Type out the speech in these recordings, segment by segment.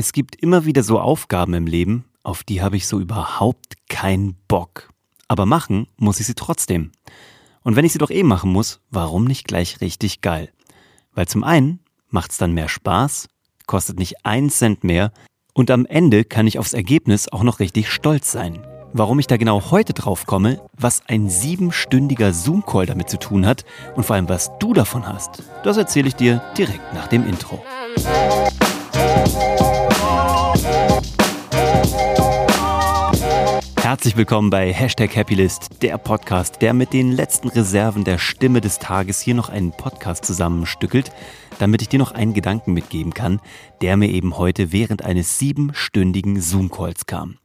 Es gibt immer wieder so Aufgaben im Leben, auf die habe ich so überhaupt keinen Bock. Aber machen muss ich sie trotzdem. Und wenn ich sie doch eh machen muss, warum nicht gleich richtig geil? Weil zum einen macht's dann mehr Spaß, kostet nicht einen Cent mehr und am Ende kann ich aufs Ergebnis auch noch richtig stolz sein. Warum ich da genau heute drauf komme, was ein siebenstündiger Zoom-Call damit zu tun hat und vor allem was du davon hast, das erzähle ich dir direkt nach dem Intro. Herzlich willkommen bei Hashtag Happylist, der Podcast, der mit den letzten Reserven der Stimme des Tages hier noch einen Podcast zusammenstückelt, damit ich dir noch einen Gedanken mitgeben kann, der mir eben heute während eines siebenstündigen Zoom-Calls kam.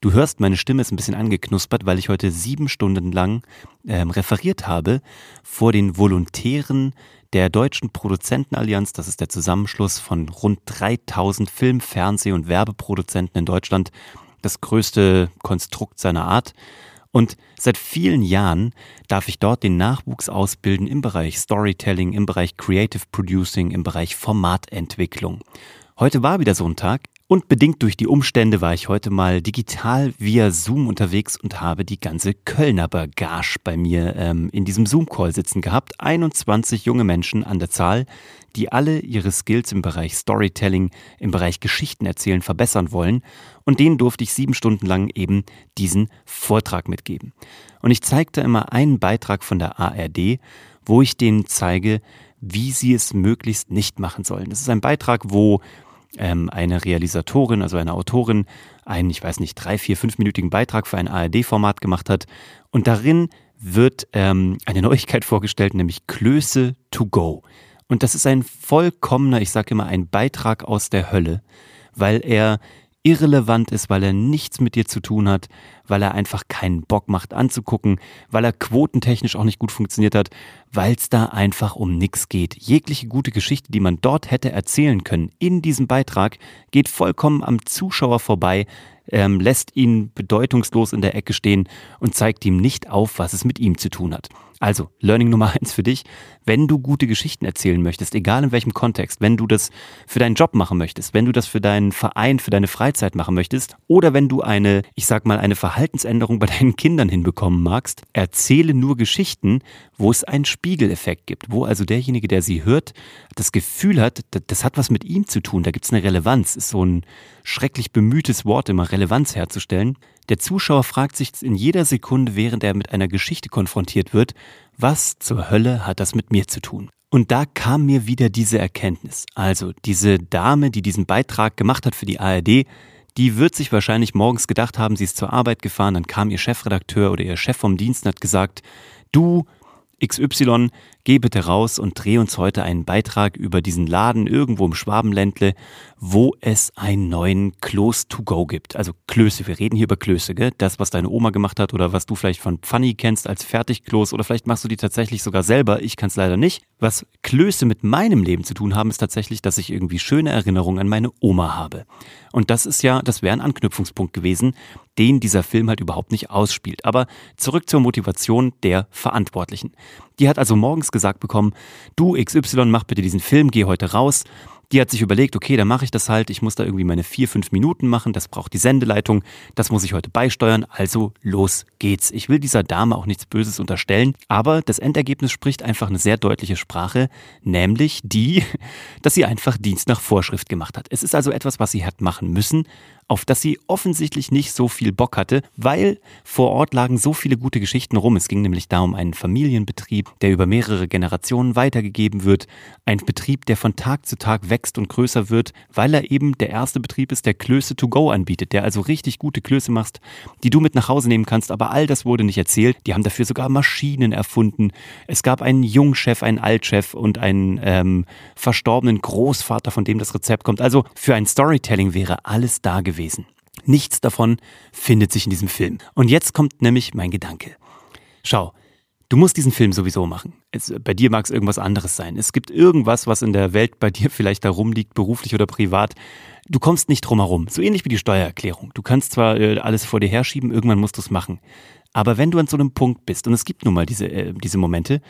Du hörst, meine Stimme ist ein bisschen angeknuspert, weil ich heute sieben Stunden lang ähm, referiert habe vor den Volontären der Deutschen Produzentenallianz. Das ist der Zusammenschluss von rund 3000 Film-, Fernseh- und Werbeproduzenten in Deutschland das größte Konstrukt seiner Art. Und seit vielen Jahren darf ich dort den Nachwuchs ausbilden im Bereich Storytelling, im Bereich Creative Producing, im Bereich Formatentwicklung. Heute war wieder so ein Tag. Und bedingt durch die Umstände war ich heute mal digital via Zoom unterwegs und habe die ganze Kölner Bagage bei mir ähm, in diesem Zoom-Call sitzen gehabt. 21 junge Menschen an der Zahl, die alle ihre Skills im Bereich Storytelling, im Bereich Geschichten erzählen verbessern wollen. Und denen durfte ich sieben Stunden lang eben diesen Vortrag mitgeben. Und ich zeigte immer einen Beitrag von der ARD, wo ich denen zeige, wie sie es möglichst nicht machen sollen. Das ist ein Beitrag, wo ähm, eine Realisatorin, also eine Autorin, einen, ich weiß nicht, drei, vier, fünfminütigen Beitrag für ein ARD-Format gemacht hat. Und darin wird ähm, eine Neuigkeit vorgestellt, nämlich Klöße to go. Und das ist ein vollkommener, ich sage immer, ein Beitrag aus der Hölle, weil er irrelevant ist, weil er nichts mit dir zu tun hat, weil er einfach keinen Bock macht anzugucken, weil er quotentechnisch auch nicht gut funktioniert hat, weil es da einfach um nichts geht. Jegliche gute Geschichte, die man dort hätte erzählen können in diesem Beitrag, geht vollkommen am Zuschauer vorbei, ähm, lässt ihn bedeutungslos in der Ecke stehen und zeigt ihm nicht auf, was es mit ihm zu tun hat. Also, Learning Nummer eins für dich. Wenn du gute Geschichten erzählen möchtest, egal in welchem Kontext, wenn du das für deinen Job machen möchtest, wenn du das für deinen Verein, für deine Freizeit machen möchtest, oder wenn du eine, ich sag mal, eine Verhaltensänderung bei deinen Kindern hinbekommen magst, erzähle nur Geschichten, wo es einen Spiegeleffekt gibt, wo also derjenige, der sie hört, das Gefühl hat, das hat was mit ihm zu tun, da gibt es eine Relevanz, ist so ein schrecklich bemühtes Wort, immer Relevanz herzustellen. Der Zuschauer fragt sich in jeder Sekunde, während er mit einer Geschichte konfrontiert wird, was zur Hölle hat das mit mir zu tun? Und da kam mir wieder diese Erkenntnis. Also diese Dame, die diesen Beitrag gemacht hat für die ARD, die wird sich wahrscheinlich morgens gedacht haben, sie ist zur Arbeit gefahren, dann kam ihr Chefredakteur oder ihr Chef vom Dienst und hat gesagt, du XY, geh bitte raus und dreh uns heute einen Beitrag über diesen Laden irgendwo im Schwabenländle, wo es einen neuen Klos to go gibt. Also Klöße, wir reden hier über Klöße, gell? Das, was deine Oma gemacht hat oder was du vielleicht von Pfanny kennst als Fertigklos oder vielleicht machst du die tatsächlich sogar selber. Ich kann es leider nicht. Was Klöße mit meinem Leben zu tun haben, ist tatsächlich, dass ich irgendwie schöne Erinnerungen an meine Oma habe. Und das ist ja, das wäre ein Anknüpfungspunkt gewesen, den dieser Film halt überhaupt nicht ausspielt. Aber zurück zur Motivation der Verantwortlichen. Die hat also morgens gesagt bekommen, du XY, mach bitte diesen Film, geh heute raus. Die hat sich überlegt, okay, dann mache ich das halt. Ich muss da irgendwie meine vier, fünf Minuten machen. Das braucht die Sendeleitung. Das muss ich heute beisteuern. Also los geht's. Ich will dieser Dame auch nichts Böses unterstellen. Aber das Endergebnis spricht einfach eine sehr deutliche Sprache, nämlich die, dass sie einfach Dienst nach Vorschrift gemacht hat. Es ist also etwas, was sie hat machen müssen, auf das sie offensichtlich nicht so viel Bock hatte, weil vor Ort lagen so viele gute Geschichten rum. Es ging nämlich da um einen Familienbetrieb, der über mehrere Generationen weitergegeben wird. Ein Betrieb, der von Tag zu Tag wächst und größer wird, weil er eben der erste Betrieb ist, der Klöße to go anbietet, der also richtig gute Klöße machst, die du mit nach Hause nehmen kannst. Aber all das wurde nicht erzählt. Die haben dafür sogar Maschinen erfunden. Es gab einen Jungchef, einen Altchef und einen ähm, verstorbenen Großvater, von dem das Rezept kommt. Also für ein Storytelling wäre alles da gewesen gewesen. Nichts davon findet sich in diesem Film. Und jetzt kommt nämlich mein Gedanke. Schau, du musst diesen Film sowieso machen. Es, bei dir mag es irgendwas anderes sein. Es gibt irgendwas, was in der Welt bei dir vielleicht da rumliegt, beruflich oder privat. Du kommst nicht drum herum. So ähnlich wie die Steuererklärung. Du kannst zwar äh, alles vor dir herschieben, irgendwann musst du es machen. Aber wenn du an so einem Punkt bist, und es gibt nun mal diese, äh, diese Momente,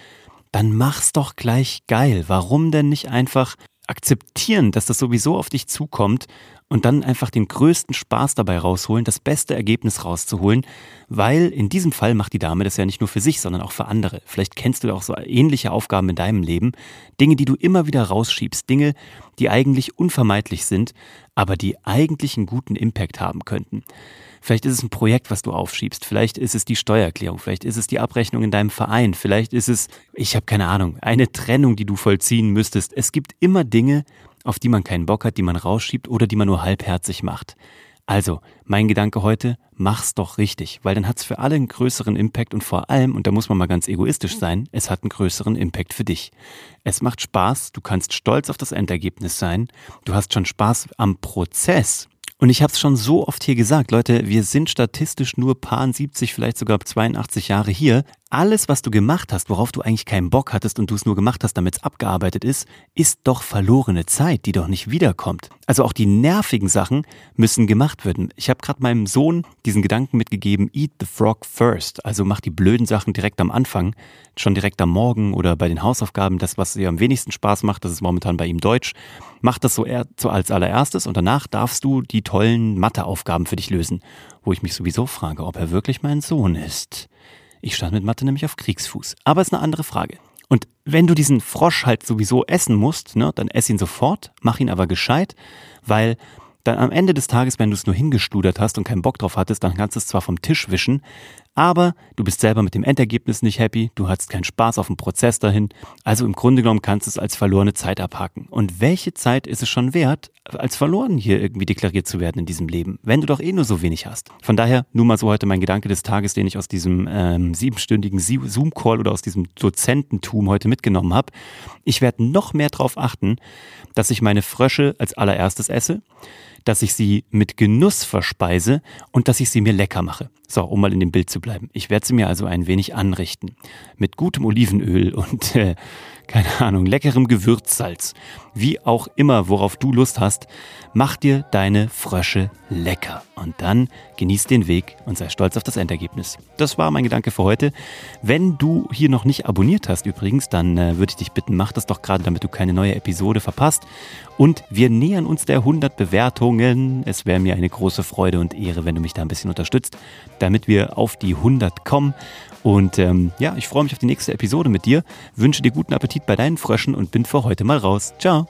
dann mach's doch gleich geil. Warum denn nicht einfach akzeptieren, dass das sowieso auf dich zukommt und dann einfach den größten Spaß dabei rausholen, das beste Ergebnis rauszuholen, weil in diesem Fall macht die Dame das ja nicht nur für sich, sondern auch für andere. Vielleicht kennst du auch so ähnliche Aufgaben in deinem Leben, Dinge, die du immer wieder rausschiebst, Dinge, die eigentlich unvermeidlich sind, aber die eigentlich einen guten Impact haben könnten. Vielleicht ist es ein Projekt, was du aufschiebst. Vielleicht ist es die Steuererklärung. Vielleicht ist es die Abrechnung in deinem Verein. Vielleicht ist es, ich habe keine Ahnung, eine Trennung, die du vollziehen müsstest. Es gibt immer Dinge, auf die man keinen Bock hat, die man rausschiebt oder die man nur halbherzig macht. Also, mein Gedanke heute, mach's doch richtig, weil dann hat's für alle einen größeren Impact und vor allem, und da muss man mal ganz egoistisch sein, es hat einen größeren Impact für dich. Es macht Spaß, du kannst stolz auf das Endergebnis sein, du hast schon Spaß am Prozess und ich habe es schon so oft hier gesagt, Leute, wir sind statistisch nur paar 70, vielleicht sogar 82 Jahre hier. Alles, was du gemacht hast, worauf du eigentlich keinen Bock hattest und du es nur gemacht hast, damit es abgearbeitet ist, ist doch verlorene Zeit, die doch nicht wiederkommt. Also auch die nervigen Sachen müssen gemacht werden. Ich habe gerade meinem Sohn diesen Gedanken mitgegeben, eat the frog first. Also mach die blöden Sachen direkt am Anfang, schon direkt am Morgen oder bei den Hausaufgaben. Das, was dir am wenigsten Spaß macht, das ist momentan bei ihm Deutsch. Mach das so, so als allererstes und danach darfst du die tollen Matheaufgaben für dich lösen. Wo ich mich sowieso frage, ob er wirklich mein Sohn ist. Ich stand mit Mathe nämlich auf Kriegsfuß. Aber ist eine andere Frage. Und wenn du diesen Frosch halt sowieso essen musst, ne, dann ess ihn sofort, mach ihn aber gescheit, weil dann am Ende des Tages, wenn du es nur hingestudert hast und keinen Bock drauf hattest, dann kannst du es zwar vom Tisch wischen, aber du bist selber mit dem Endergebnis nicht happy, du hattest keinen Spaß auf dem Prozess dahin, also im Grunde genommen kannst du es als verlorene Zeit abhaken. Und welche Zeit ist es schon wert, als verloren hier irgendwie deklariert zu werden in diesem Leben, wenn du doch eh nur so wenig hast? Von daher nur mal so heute mein Gedanke des Tages, den ich aus diesem ähm, siebenstündigen Zoom-Call oder aus diesem Dozententum heute mitgenommen habe. Ich werde noch mehr darauf achten, dass ich meine Frösche als allererstes esse dass ich sie mit Genuss verspeise und dass ich sie mir lecker mache. So, um mal in dem Bild zu bleiben. Ich werde sie mir also ein wenig anrichten. Mit gutem Olivenöl und, äh, keine Ahnung, leckerem Gewürzsalz. Wie auch immer, worauf du Lust hast, mach dir deine Frösche lecker. Und dann genieß den Weg und sei stolz auf das Endergebnis. Das war mein Gedanke für heute. Wenn du hier noch nicht abonniert hast übrigens, dann äh, würde ich dich bitten, mach das doch gerade, damit du keine neue Episode verpasst. Und wir nähern uns der 100 Bewertungen. Es wäre mir eine große Freude und Ehre, wenn du mich da ein bisschen unterstützt, damit wir auf die 100 kommen. Und ähm, ja, ich freue mich auf die nächste Episode mit dir, wünsche dir guten Appetit bei deinen Fröschen und bin für heute mal raus. Ciao.